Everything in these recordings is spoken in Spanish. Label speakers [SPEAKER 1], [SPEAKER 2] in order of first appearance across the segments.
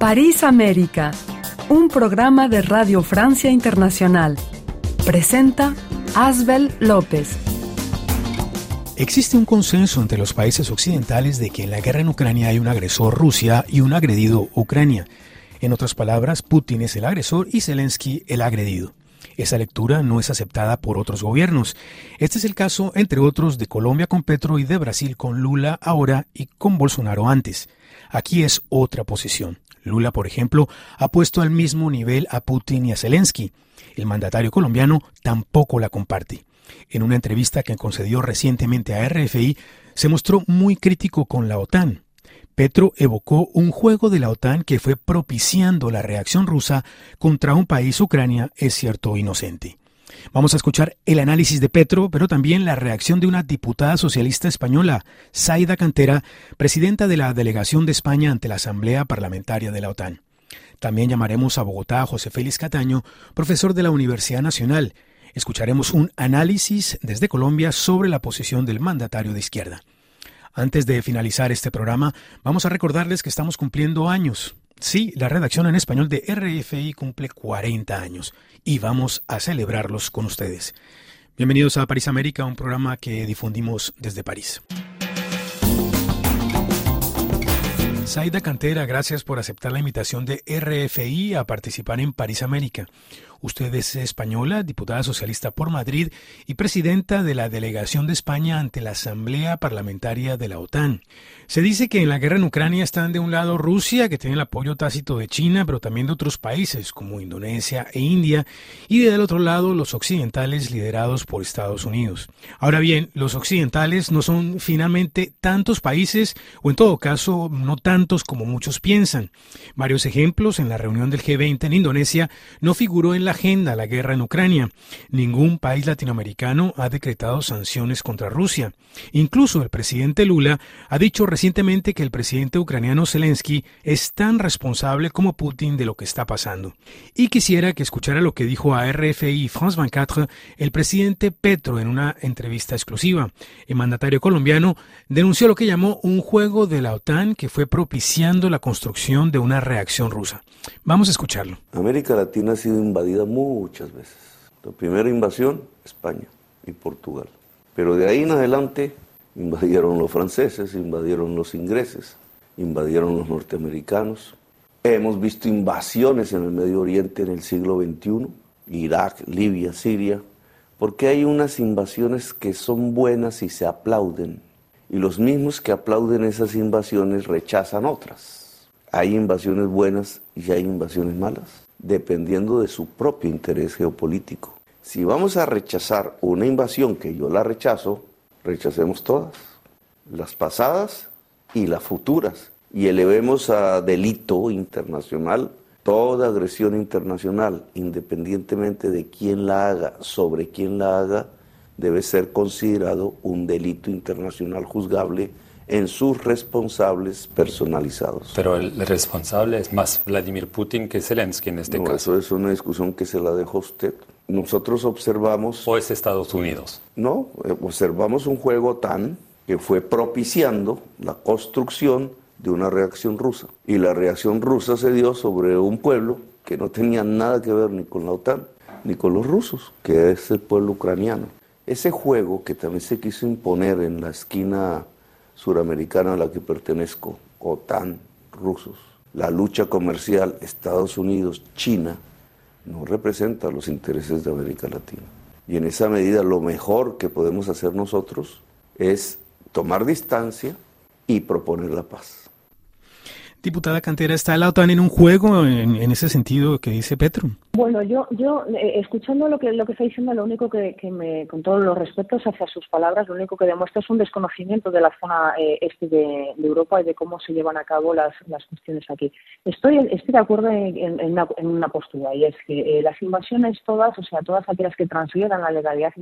[SPEAKER 1] París América, un programa de Radio Francia Internacional. Presenta Asbel López.
[SPEAKER 2] Existe un consenso entre los países occidentales de que en la guerra en Ucrania hay un agresor Rusia y un agredido Ucrania. En otras palabras, Putin es el agresor y Zelensky el agredido. Esa lectura no es aceptada por otros gobiernos. Este es el caso, entre otros, de Colombia con Petro y de Brasil con Lula ahora y con Bolsonaro antes. Aquí es otra posición. Lula, por ejemplo, ha puesto al mismo nivel a Putin y a Zelensky. El mandatario colombiano tampoco la comparte. En una entrevista que concedió recientemente a RFI, se mostró muy crítico con la OTAN. Petro evocó un juego de la OTAN que fue propiciando la reacción rusa contra un país, Ucrania, es cierto, inocente. Vamos a escuchar el análisis de Petro, pero también la reacción de una diputada socialista española, Saida Cantera, presidenta de la delegación de España ante la Asamblea Parlamentaria de la OTAN. También llamaremos a Bogotá a José Félix Cataño, profesor de la Universidad Nacional. Escucharemos un análisis desde Colombia sobre la posición del mandatario de izquierda. Antes de finalizar este programa, vamos a recordarles que estamos cumpliendo años. Sí, la redacción en español de RFI cumple 40 años y vamos a celebrarlos con ustedes. Bienvenidos a París América, un programa que difundimos desde París. Saida Cantera, gracias por aceptar la invitación de RFI a participar en París América. Usted es española, diputada socialista por Madrid y presidenta de la delegación de España ante la Asamblea Parlamentaria de la OTAN. Se dice que en la guerra en Ucrania están de un lado Rusia, que tiene el apoyo tácito de China, pero también de otros países como Indonesia e India, y del otro lado los occidentales liderados por Estados Unidos. Ahora bien, los occidentales no son finalmente tantos países, o en todo caso no tantos como muchos piensan. Varios ejemplos en la reunión del G20 en Indonesia no figuró en la agenda la guerra en Ucrania. Ningún país latinoamericano ha decretado sanciones contra Rusia. Incluso el presidente Lula ha dicho recientemente que el presidente ucraniano Zelensky es tan responsable como Putin de lo que está pasando. Y quisiera que escuchara lo que dijo a RFI France 24 el presidente Petro en una entrevista exclusiva. El mandatario colombiano denunció lo que llamó un juego de la OTAN que fue propiciando la construcción de una reacción rusa. Vamos a escucharlo.
[SPEAKER 3] América Latina ha sido invadida muchas veces. La primera invasión, España y Portugal. Pero de ahí en adelante invadieron los franceses, invadieron los ingleses, invadieron los norteamericanos. Hemos visto invasiones en el Medio Oriente en el siglo XXI, Irak, Libia, Siria, porque hay unas invasiones que son buenas y se aplauden, y los mismos que aplauden esas invasiones rechazan otras. Hay invasiones buenas y hay invasiones malas dependiendo de su propio interés geopolítico. Si vamos a rechazar una invasión que yo la rechazo, rechacemos todas, las pasadas y las futuras, y elevemos a delito internacional toda agresión internacional, independientemente de quién la haga, sobre quién la haga, debe ser considerado un delito internacional juzgable en sus responsables personalizados.
[SPEAKER 4] Pero el responsable es más Vladimir Putin que Zelensky en este
[SPEAKER 3] no,
[SPEAKER 4] caso.
[SPEAKER 3] Eso es una discusión que se la dejó usted. Nosotros observamos...
[SPEAKER 4] ¿O es Estados Unidos?
[SPEAKER 3] No, eh, observamos un juego tan que fue propiciando la construcción de una reacción rusa. Y la reacción rusa se dio sobre un pueblo que no tenía nada que ver ni con la OTAN ni con los rusos, que es el pueblo ucraniano. Ese juego que también se quiso imponer en la esquina suramericana a la que pertenezco, OTAN, rusos. La lucha comercial Estados Unidos-China no representa los intereses de América Latina. Y en esa medida lo mejor que podemos hacer nosotros es tomar distancia y proponer la paz.
[SPEAKER 2] Diputada Cantera, ¿está la OTAN en un juego en, ese sentido que dice Petro?
[SPEAKER 5] Bueno, yo, yo eh, escuchando lo que, lo que está diciendo, lo único que, me, con todos los respetos hacia sus palabras, lo único que demuestra es un desconocimiento de la zona eh, este de, Europa y de cómo se llevan a cabo las, las cuestiones aquí. Estoy, estoy de acuerdo en, una, en una postura y es que eh, las invasiones todas, o sea, todas aquellas que transgredan la legalidad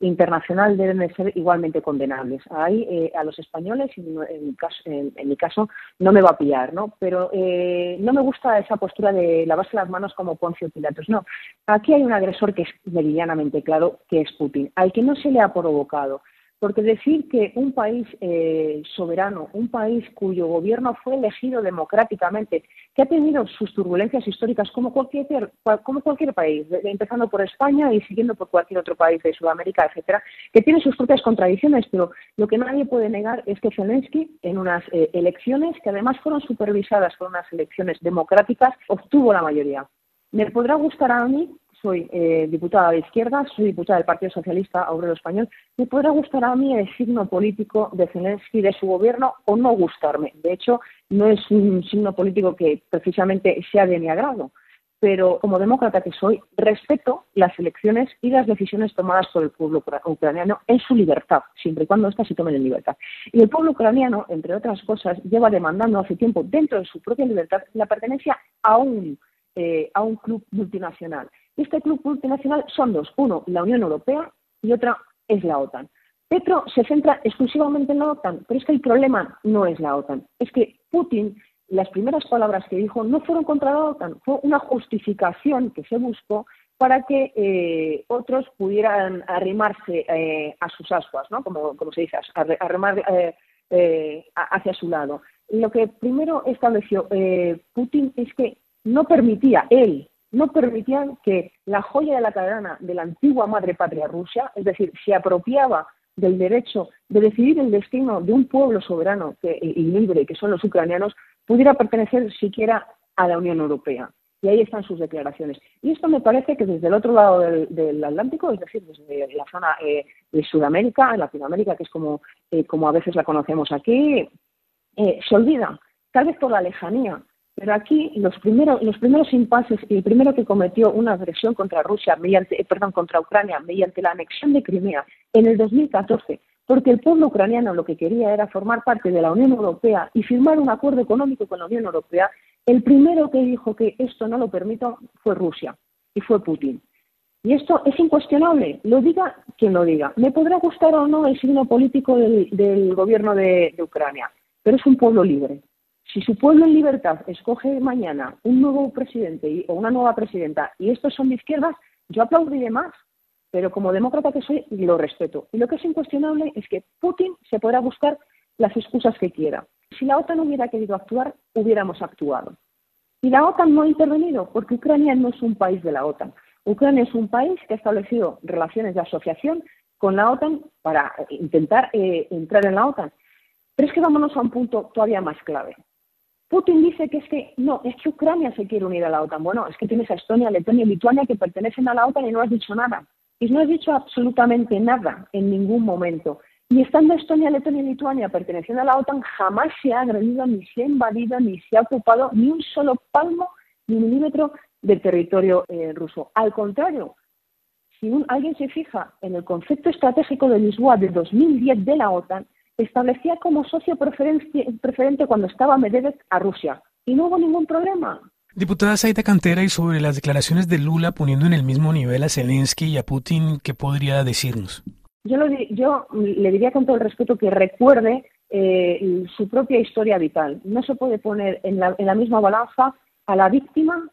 [SPEAKER 5] internacional deben de ser igualmente condenables. Ahí eh, a los españoles, en, mi caso, en, mi caso, no me va a pillar, ¿no? Pero eh, no me gusta esa postura de lavarse las manos como Poncio Pilatos. No, aquí hay un agresor que es meridianamente claro, que es Putin, al que no se le ha provocado porque decir que un país eh, soberano, un país cuyo gobierno fue elegido democráticamente, que ha tenido sus turbulencias históricas como cualquier, como cualquier país, empezando por España y siguiendo por cualquier otro país de Sudamérica, etcétera, que tiene sus propias contradicciones, pero lo que nadie puede negar es que Zelensky, en unas eh, elecciones que además fueron supervisadas por unas elecciones democráticas, obtuvo la mayoría. Me podrá gustar a mí soy eh, diputada de izquierda, soy diputada del Partido Socialista Obrero Español, me podrá gustar a mí el signo político de Zelensky, de su gobierno, o no gustarme. De hecho, no es un signo político que precisamente sea de mi agrado, pero como demócrata que soy, respeto las elecciones y las decisiones tomadas por el pueblo ucraniano en su libertad, siempre y cuando éstas se tomen en libertad. Y el pueblo ucraniano, entre otras cosas, lleva demandando hace tiempo, dentro de su propia libertad, la pertenencia a un, eh, a un club multinacional este club multinacional son dos. Uno, la Unión Europea y otra es la OTAN. Petro se centra exclusivamente en la OTAN, pero es que el problema no es la OTAN. Es que Putin, las primeras palabras que dijo no fueron contra la OTAN, fue una justificación que se buscó para que eh, otros pudieran arrimarse eh, a sus ascuas, ¿no? como, se dice, arrimar eh, hacia su lado. Lo que primero estableció Putin es que no permitía él no permitían que la joya de la cadena de la antigua madre patria Rusia, es decir, se apropiaba del derecho de decidir el destino de un pueblo soberano y libre, que son los ucranianos, pudiera pertenecer siquiera a la Unión Europea. Y ahí están sus declaraciones. Y esto me parece que desde el otro lado del, Atlántico, es decir, desde la zona eh, de Sudamérica, Latinoamérica, que es como, eh, como a veces la conocemos aquí, eh, se olvida, tal vez por la lejanía pero aquí los primeros, los primeros impases y el primero que cometió una agresión contra Rusia, mediante, eh, perdón, contra Ucrania, mediante la anexión de Crimea en el 2014, porque el pueblo ucraniano lo que quería era formar parte de la Unión Europea y firmar un acuerdo económico con la Unión Europea, el primero que dijo que esto no lo permito fue Rusia y fue Putin. Y esto es incuestionable, lo diga quien lo diga. Me podrá gustar o no el signo político del, gobierno de Ucrania, pero es un pueblo libre si su pueblo en libertad escoge mañana un nuevo presidente o una nueva presidenta y estos son de izquierdas, yo aplaudiré más. Pero como demócrata que soy, lo respeto. Y lo que es incuestionable es que Putin se podrá buscar las excusas que quiera. Si la OTAN hubiera querido actuar, hubiéramos actuado. Y la OTAN no ha intervenido porque Ucrania no es un país de la OTAN. Ucrania es un país que ha establecido relaciones de asociación con la OTAN para intentar eh, entrar en la OTAN. Pero es que vámonos a un punto todavía más clave. Putin dice que es que no, es que Ucrania se quiere unir a la OTAN. Bueno, es que tienes a Estonia, Letonia y Lituania que pertenecen a la OTAN y no has dicho nada. Y no has dicho absolutamente nada en ningún momento. Y estando Estonia, Letonia y Lituania perteneciendo a la OTAN, jamás se ha agredido, ni se ha invadido, ni se ha ocupado ni un solo palmo ni un milímetro del territorio eh, ruso. Al contrario, si alguien se fija en el concepto estratégico de Lisboa de 2010 de la OTAN, establecía como socio preferente cuando estaba Medvedev a Rusia y no hubo ningún problema.
[SPEAKER 2] Diputada Saida Cantera, y sobre las declaraciones de Lula poniendo en el mismo nivel a Zelensky y a Putin, ¿qué podría decirnos?
[SPEAKER 5] Yo, yo le diría con todo el respeto que recuerde eh, su propia historia vital. No se puede poner en la, en la misma balanza a la víctima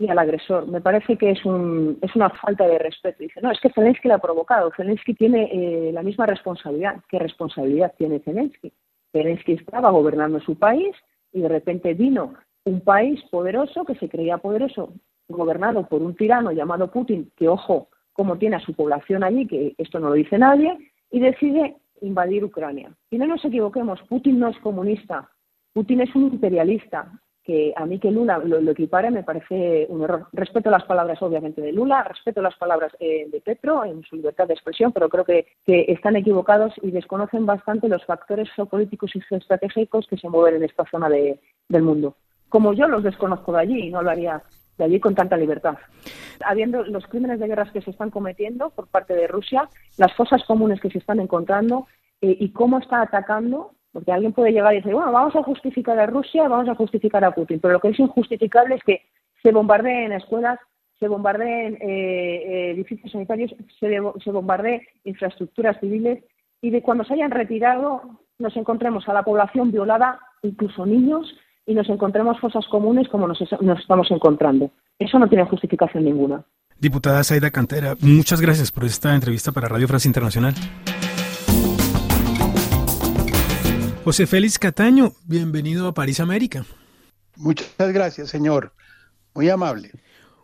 [SPEAKER 5] y al agresor. Me parece que es, un, es una falta de respeto. Dice, no, es que Zelensky la ha provocado. Zelensky tiene eh, la misma responsabilidad. ¿Qué responsabilidad tiene Zelensky? Zelensky estaba gobernando su país y de repente vino un país poderoso que se creía poderoso, gobernado por un tirano llamado Putin, que ojo, cómo tiene a su población allí, que esto no lo dice nadie, y decide invadir Ucrania. Y no nos equivoquemos, Putin no es comunista, Putin es un imperialista, que a mí que Lula lo, equipare me parece un error. Respeto las palabras, obviamente, de Lula, respeto las palabras eh, de Petro en su libertad de expresión, pero creo que, están equivocados y desconocen bastante los factores geopolíticos y geoestratégicos que se mueven en esta zona del mundo. Como yo los desconozco de allí y no lo haría de allí con tanta libertad. Habiendo los crímenes de guerra que se están cometiendo por parte de Rusia, las fosas comunes que se están encontrando eh, y cómo está atacando porque alguien puede llegar y decir, bueno, vamos a justificar a Rusia, vamos a justificar a Putin. Pero lo que es injustificable es que se bombardeen escuelas, se bombardeen eh, eh, edificios sanitarios, se, bombardeen infraestructuras civiles y de cuando se hayan retirado nos encontremos a la población violada, incluso niños, y nos encontremos fosas comunes como nos, nos estamos encontrando. Eso no tiene justificación ninguna.
[SPEAKER 2] Diputada Saida Cantera, muchas gracias por esta entrevista para Radio Francia Internacional. José Félix Cataño, bienvenido a París América.
[SPEAKER 6] Muchas gracias, señor. Muy amable.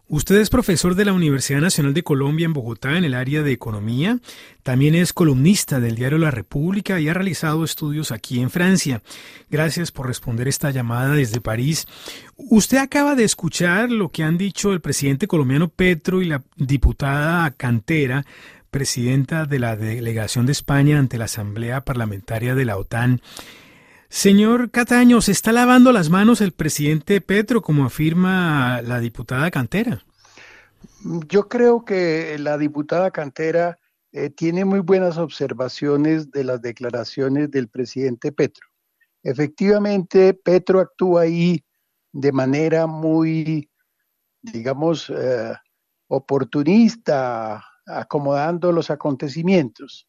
[SPEAKER 2] Usted es profesor de la Universidad Nacional de Colombia en Bogotá en el área de economía. También es columnista del diario La República y ha realizado estudios aquí en Francia. Gracias por responder esta llamada desde París. Usted acaba de escuchar lo que han dicho el presidente colombiano Petro y la diputada Cantera presidenta de la delegación de España ante la Asamblea Parlamentaria de la OTAN. Señor Cataño, ¿se está lavando las manos el presidente Petro, como afirma la diputada Cantera?
[SPEAKER 6] Yo creo que la diputada Cantera eh, tiene muy buenas observaciones de las declaraciones del presidente Petro. Efectivamente, Petro actúa ahí de manera muy, digamos, eh, oportunista, acomodando los acontecimientos.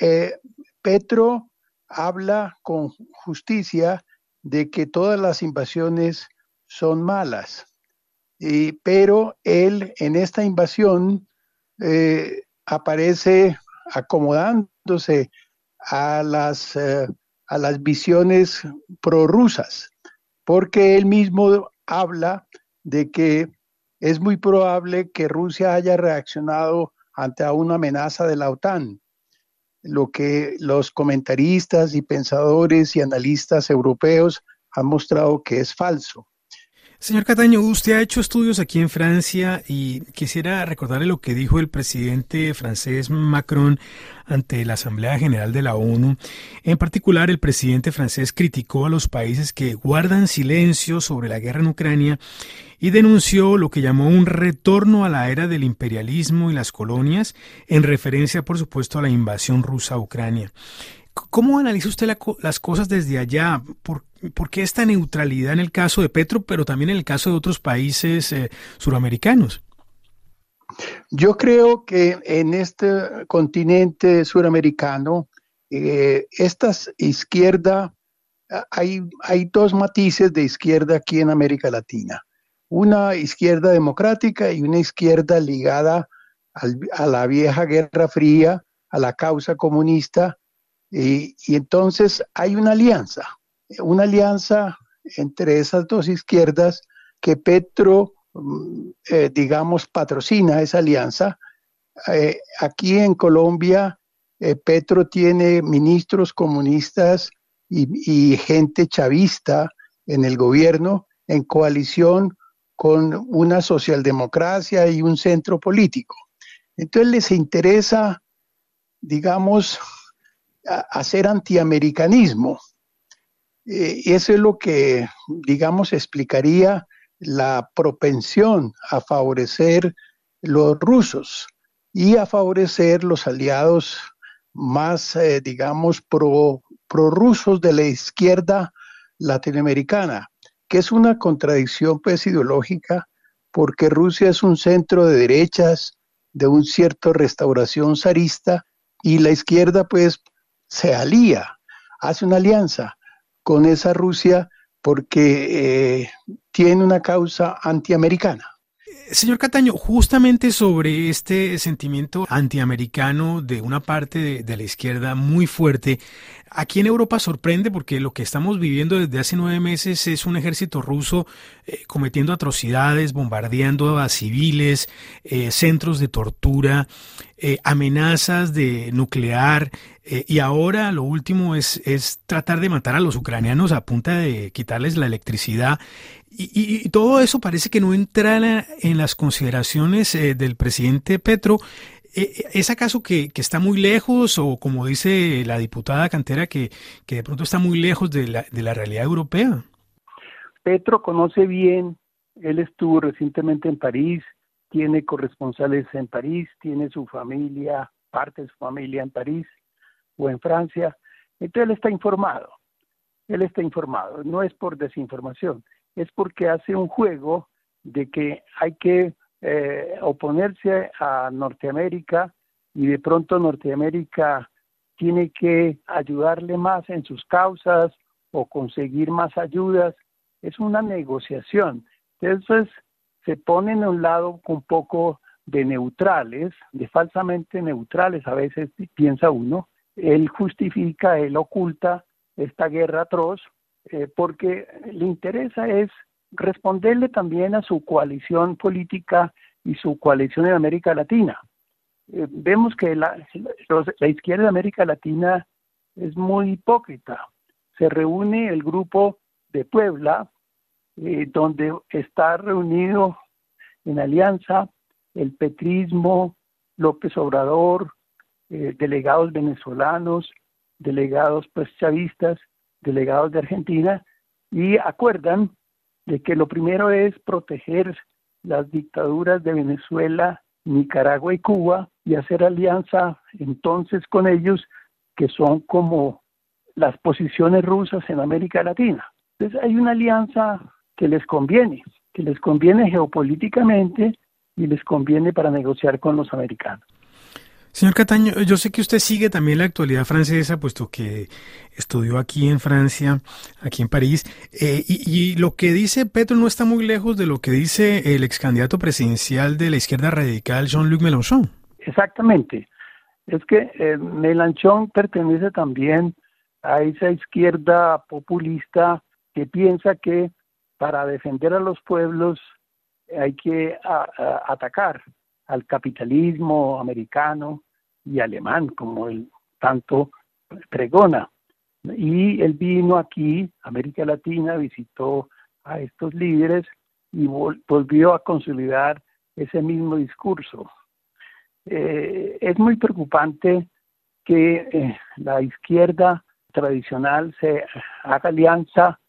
[SPEAKER 6] Eh, Petro habla con justicia de que todas las invasiones son malas, pero él en esta invasión eh, aparece acomodándose a las, eh, a las visiones prorrusas, porque él mismo habla de que es muy probable que Rusia haya reaccionado ante una amenaza de la OTAN, lo que los comentaristas y pensadores y analistas europeos han mostrado que es falso.
[SPEAKER 2] Señor Cataño, usted ha hecho estudios aquí en Francia y quisiera recordarle lo que dijo el presidente francés Macron ante la Asamblea General de la ONU. En particular, el presidente francés criticó a los países que guardan silencio sobre la guerra en Ucrania y denunció lo que llamó un retorno a la era del imperialismo y las colonias, en referencia, por supuesto, a la invasión rusa a Ucrania. ¿Cómo analiza usted las cosas desde allá? ¿Por, qué esta neutralidad en el caso de Petro, pero también en el caso de otros países eh, suramericanos?
[SPEAKER 6] Yo creo que en este continente suramericano, eh, esta izquierda, hay, hay dos matices de izquierda aquí en América Latina. Una izquierda democrática y una izquierda ligada a la vieja Guerra Fría, a la causa comunista, y, entonces hay una alianza, una alianza entre esas dos izquierdas que Petro, mm, eh, digamos, patrocina esa alianza. Eh, aquí en Colombia, eh, Petro tiene ministros comunistas y, y, gente chavista en el gobierno en coalición con una socialdemocracia y un centro político. Entonces les interesa, digamos, hacer antiamericanismo. Eh, eso es lo que, digamos, explicaría la propensión a favorecer los rusos y a favorecer los aliados más, eh, digamos, pro, prorrusos de la izquierda latinoamericana, que es una contradicción pues ideológica, porque Rusia es un centro de derechas, de un cierto restauración zarista, y la izquierda pues se alía, hace una alianza con esa Rusia porque eh, tiene una causa antiamericana.
[SPEAKER 2] Señor Cataño, justamente sobre este sentimiento antiamericano de una parte de, la izquierda muy fuerte, aquí en Europa sorprende porque lo que estamos viviendo desde hace nueve meses es un ejército ruso eh, cometiendo atrocidades, bombardeando a civiles, eh, centros de tortura, eh, amenazas de nuclear y ahora lo último es, es tratar de matar a los ucranianos a punta de quitarles la electricidad y, todo eso parece que no entra en las consideraciones eh, del presidente Petro. Eh, ¿Es acaso que, está muy lejos o como dice la diputada Cantera, que, que de pronto está muy lejos de la, de la realidad europea?
[SPEAKER 6] Petro conoce bien, él estuvo recientemente en París, tiene corresponsales en París, tiene su familia, parte de su familia en París o en Francia, entonces él está informado, él está informado, no es por desinformación, es porque hace un juego de que hay que eh, oponerse a Norteamérica y de pronto Norteamérica tiene que ayudarle más en sus causas o conseguir más ayudas. Es una negociación. Entonces se ponen a un lado un poco de neutrales, de falsamente neutrales, a veces piensa uno. Él justifica, él oculta
[SPEAKER 7] esta guerra atroz, eh, porque le interesa es responderle también a su coalición política y su coalición en América Latina. Eh, vemos que la, izquierda de América Latina es muy hipócrita. Se reúne el grupo de Puebla, eh, donde está reunido en alianza el petrismo, López Obrador, delegados venezolanos, delegados pues chavistas, delegados de Argentina, y acuerdan de que lo primero es proteger las dictaduras de Venezuela, Nicaragua y Cuba y hacer alianza entonces con ellos que son como las posiciones rusas en América Latina. Entonces hay una alianza que les conviene, que les conviene geopolíticamente y les conviene para negociar con los americanos.
[SPEAKER 2] Señor Cataño, yo sé que usted sigue también la actualidad francesa, puesto que estudió aquí en Francia, aquí en París, eh, y, lo que dice Petro no está muy lejos de lo que dice el ex candidato presidencial de la izquierda radical, Jean-Luc Mélenchon.
[SPEAKER 7] Exactamente. Es que eh, Mélenchon pertenece también a esa izquierda populista que piensa que para defender a los pueblos hay que atacar al capitalismo americano y alemán, como él tanto pregona. Y él vino aquí, América Latina, visitó a estos líderes y volvió a consolidar ese mismo discurso. Eh, es muy preocupante que eh, la izquierda tradicional se haga alianza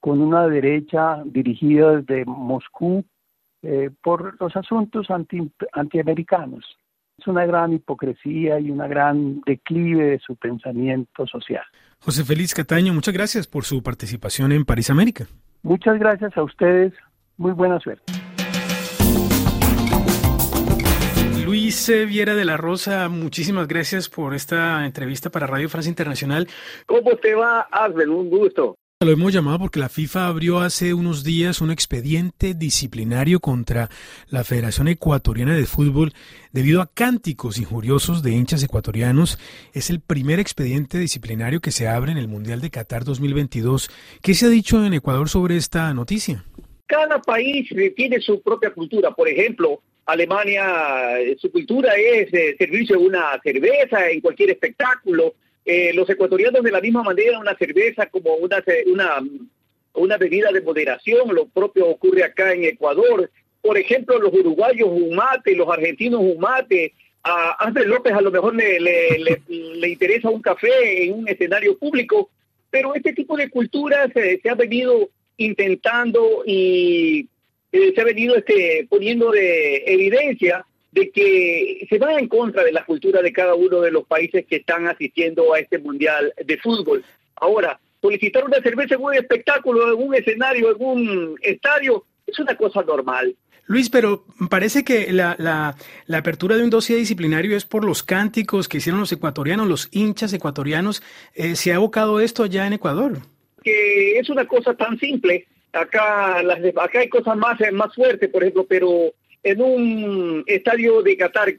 [SPEAKER 7] con una derecha dirigida desde Moscú eh, por los asuntos anti, antiamericanos. Es una gran hipocresía y una gran declive de su pensamiento social.
[SPEAKER 2] José Félix Cataño, muchas gracias por su participación en París América.
[SPEAKER 7] Muchas gracias a ustedes. Muy buena suerte.
[SPEAKER 2] Luis Viera de la Rosa, muchísimas gracias por esta entrevista para Radio Francia Internacional.
[SPEAKER 8] ¿Cómo te va, Asbel? Un gusto.
[SPEAKER 2] Lo hemos llamado porque la FIFA abrió hace unos días un expediente disciplinario contra la Federación Ecuatoriana de Fútbol debido a cánticos injuriosos de hinchas ecuatorianos. Es el primer expediente disciplinario que se abre en el Mundial de Qatar 2022. ¿Qué se ha dicho en Ecuador sobre esta noticia?
[SPEAKER 8] Cada país tiene su propia cultura. Por ejemplo, Alemania, su cultura es eh, servirse una cerveza en cualquier espectáculo eh, los ecuatorianos de la misma manera una cerveza como una, una, una bebida de moderación, lo propio ocurre acá en Ecuador. Por ejemplo, los uruguayos un mate, los argentinos un mate, a Andrés López a lo mejor le, le, interesa un café en un escenario público, pero este tipo de culturas se ha venido intentando y eh, se ha venido este, poniendo de evidencia de que se va en contra de la cultura de cada uno de los países que están asistiendo a este Mundial de Fútbol. Ahora, solicitar una cerveza en un espectáculo, en un escenario, en un estadio, es una cosa normal.
[SPEAKER 2] Luis, pero parece que la, la, la, apertura de un dossier disciplinario es por los cánticos que hicieron los ecuatorianos, los hinchas ecuatorianos. Eh, ¿Se ha abocado esto ya en Ecuador?
[SPEAKER 8] Que es una cosa tan simple. Acá, las, acá hay cosas más, más fuertes, por ejemplo, pero en un estadio de Qatar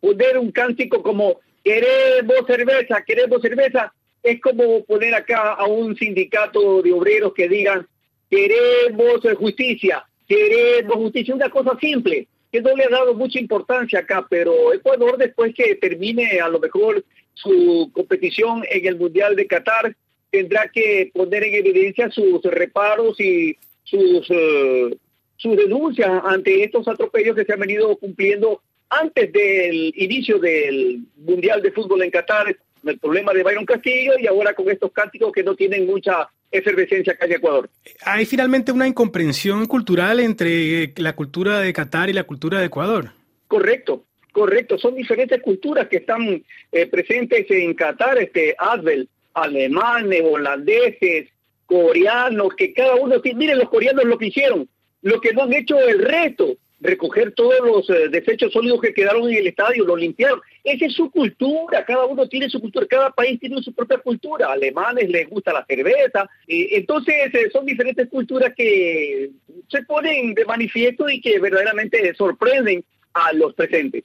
[SPEAKER 8] poner un cántico como queremos cerveza, queremos cerveza, es como poner acá a un sindicato de obreros que digan queremos justicia, queremos justicia, una cosa simple, que no le ha dado mucha importancia acá, pero Ecuador después que termine a lo mejor su competición en el Mundial de Qatar, tendrá que poner en evidencia sus reparos y sus eh, su denuncia ante estos atropellos que se han venido cumpliendo antes del inicio del Mundial de Fútbol en Qatar, el problema de Byron Castillo y ahora con estos cánticos que no tienen mucha efervescencia acá en Ecuador.
[SPEAKER 2] Hay finalmente una incomprensión cultural entre la cultura de Qatar y la cultura de Ecuador.
[SPEAKER 8] Correcto, correcto. Son diferentes culturas que están eh, presentes en Qatar, este Advel, alemanes, holandeses, coreanos, que cada uno, miren los coreanos lo que hicieron, lo que no han hecho el resto, recoger todos los eh, desechos sólidos que quedaron en el estadio, lo limpiaron. Esa es su cultura, cada uno tiene su cultura, cada país tiene su propia cultura. alemanes les gusta la cerveza, entonces eh, son diferentes culturas que se ponen de manifiesto y que verdaderamente sorprenden a los presentes.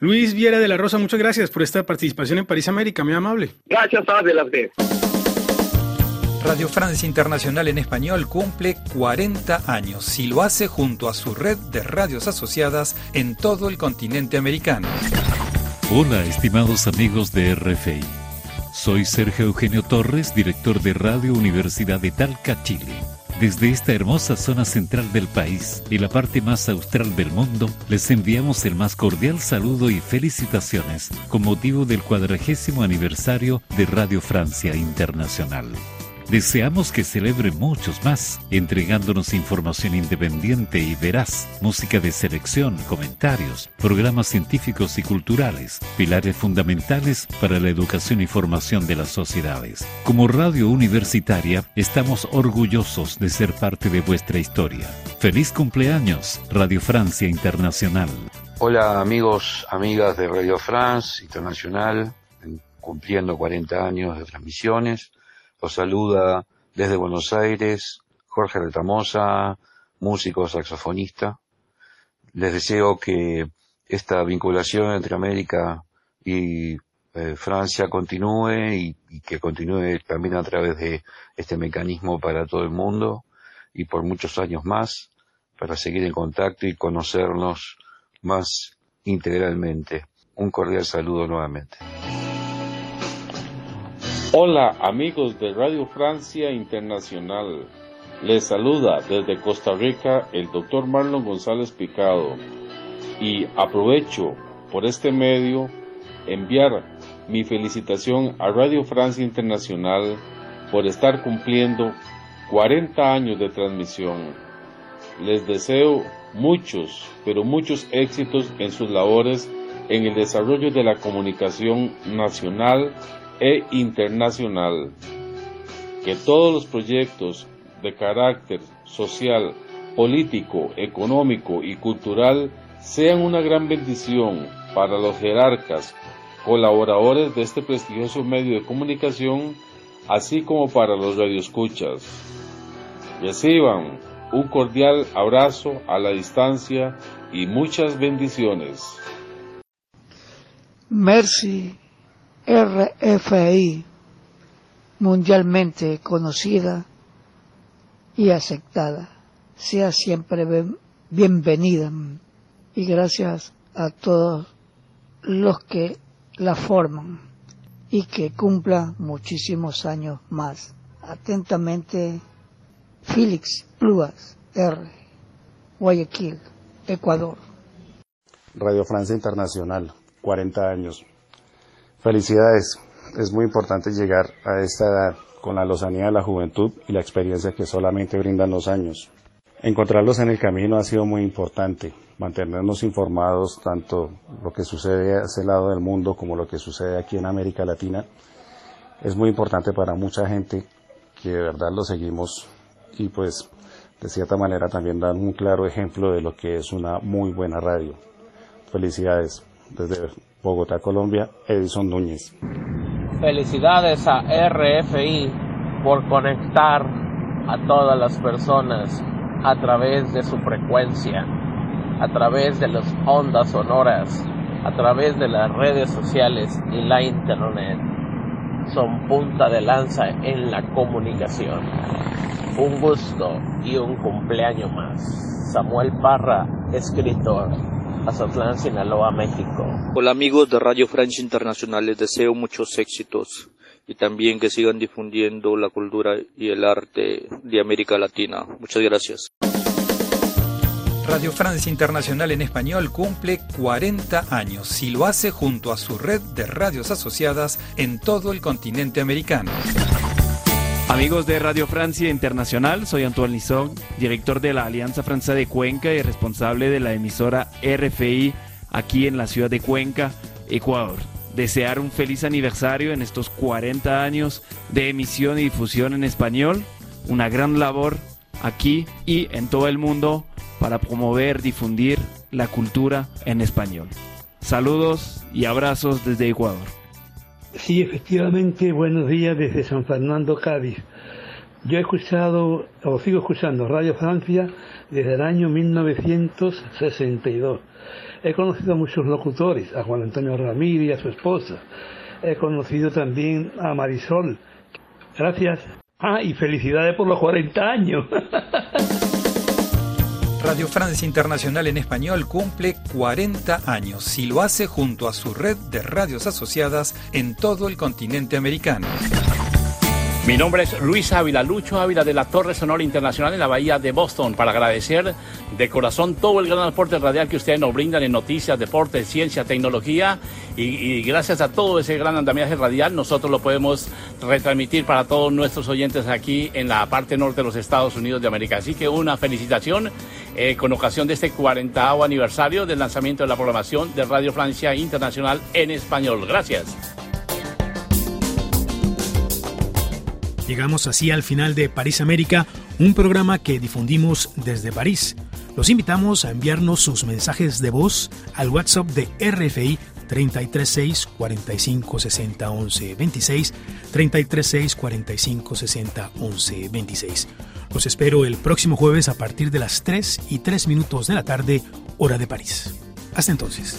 [SPEAKER 2] Luis Viera de la Rosa, muchas gracias por esta participación en París América, muy amable.
[SPEAKER 8] Gracias, a las
[SPEAKER 9] Radio Francia Internacional en Español cumple 40 años y lo hace junto a su red de radios asociadas en todo el continente americano.
[SPEAKER 10] Hola, estimados amigos de RFI. Soy Sergio Eugenio Torres, director de Radio Universidad de Talca, Chile. Desde esta hermosa zona central del país y la parte más austral del mundo, les enviamos el más cordial saludo y felicitaciones con motivo del cuadragésimo aniversario de Radio Francia Internacional. Deseamos que celebre muchos más, entregándonos información independiente y veraz, música de selección, comentarios, programas científicos y culturales, pilares fundamentales para la educación y formación de las sociedades. Como radio universitaria, estamos orgullosos de ser parte de vuestra historia. Feliz cumpleaños, Radio Francia Internacional.
[SPEAKER 11] Hola amigos, amigas de Radio France Internacional, cumpliendo 40 años de transmisiones. Los saluda desde Buenos Aires Jorge Retamosa, músico saxofonista. Les deseo que esta vinculación entre América y eh, Francia continúe y, y, que continúe también a través de este mecanismo para todo el mundo y por muchos años más para seguir en contacto y conocernos más integralmente. Un cordial saludo nuevamente.
[SPEAKER 12] Hola amigos de Radio Francia Internacional. Les saluda desde Costa Rica el doctor Marlon González Picado y aprovecho por este medio enviar mi felicitación a Radio Francia Internacional por estar cumpliendo 40 años de transmisión. Les deseo muchos, pero muchos éxitos en sus labores en el desarrollo de la comunicación nacional e internacional. Que todos los proyectos de carácter social, político, económico y cultural sean una gran bendición para los jerarcas, colaboradores de este prestigioso medio de comunicación, así como para los radioescuchas. Reciban un cordial abrazo a la distancia y muchas bendiciones.
[SPEAKER 13] Merci RFI, mundialmente conocida y aceptada. Sea siempre bienvenida y gracias a todos los que la forman y que cumpla muchísimos años más. Atentamente, Félix Pluas R. Guayaquil, Ecuador.
[SPEAKER 14] Radio Francia Internacional, 40 años. Felicidades. Es muy importante llegar a esta edad con la lozanía de la juventud y la experiencia que solamente brindan los años. Encontrarlos en el camino ha sido muy importante, mantenernos informados tanto lo que sucede a ese lado del mundo como lo que sucede aquí en América Latina. Es muy importante para mucha gente que de verdad lo seguimos y pues de cierta manera también dan un claro ejemplo de lo que es una muy buena radio. Felicidades desde Bogotá, Colombia, Edison Núñez.
[SPEAKER 15] Felicidades a RFI por conectar a todas las personas a través de su frecuencia, a través de las ondas sonoras, a través de las redes sociales y la internet. Son punta de lanza en la comunicación. Un gusto y un cumpleaños más. Samuel Parra, escritor. Azatlán, Sinaloa, México.
[SPEAKER 16] Hola amigos de Radio Francia Internacional, les deseo muchos éxitos y también que sigan difundiendo la cultura y el arte de América Latina. Muchas gracias.
[SPEAKER 9] Radio Francia Internacional en español cumple 40 años y lo hace junto a su red de radios asociadas en todo el continente americano.
[SPEAKER 17] Amigos de Radio Francia Internacional, soy Antoine Lisson, director de la Alianza Francesa de Cuenca y responsable de la emisora RFI aquí en la ciudad de Cuenca, Ecuador. Desear un feliz aniversario en estos 40 años de emisión y difusión en español, una gran labor aquí y en todo el mundo para promover, difundir la cultura en español. Saludos y abrazos desde Ecuador.
[SPEAKER 18] Sí, efectivamente, buenos días desde San Fernando, Cádiz. Yo he escuchado, o sigo escuchando Radio Francia desde el año 1962. He conocido a muchos locutores, a Juan Antonio Ramírez y a su esposa. He conocido también a Marisol. Gracias. Ah, y felicidades por los 40 años.
[SPEAKER 9] Radio Francia Internacional en Español cumple 40 años y lo hace junto a su red de radios asociadas en todo el continente americano.
[SPEAKER 19] Mi nombre es Luis Ávila, Lucho Ávila de la Torre Sonora Internacional en la Bahía de Boston, para agradecer de corazón todo el gran aporte radial que ustedes nos brindan en noticias, deportes, ciencia, tecnología y, gracias a todo ese gran andamiaje radial nosotros lo podemos retransmitir para todos nuestros oyentes aquí en la parte norte de los Estados Unidos de América. Así que una felicitación eh, con ocasión de este 40 aniversario del lanzamiento de la programación de Radio Francia Internacional en español. Gracias.
[SPEAKER 2] Llegamos así al final de París América, un programa que difundimos desde París. Los invitamos a enviarnos sus mensajes de voz al WhatsApp de RFI 336 45 60 11 26 336 45 60 11 26. Los espero el próximo jueves a partir de las 3 y 3 minutos de la tarde, hora de París. Hasta entonces.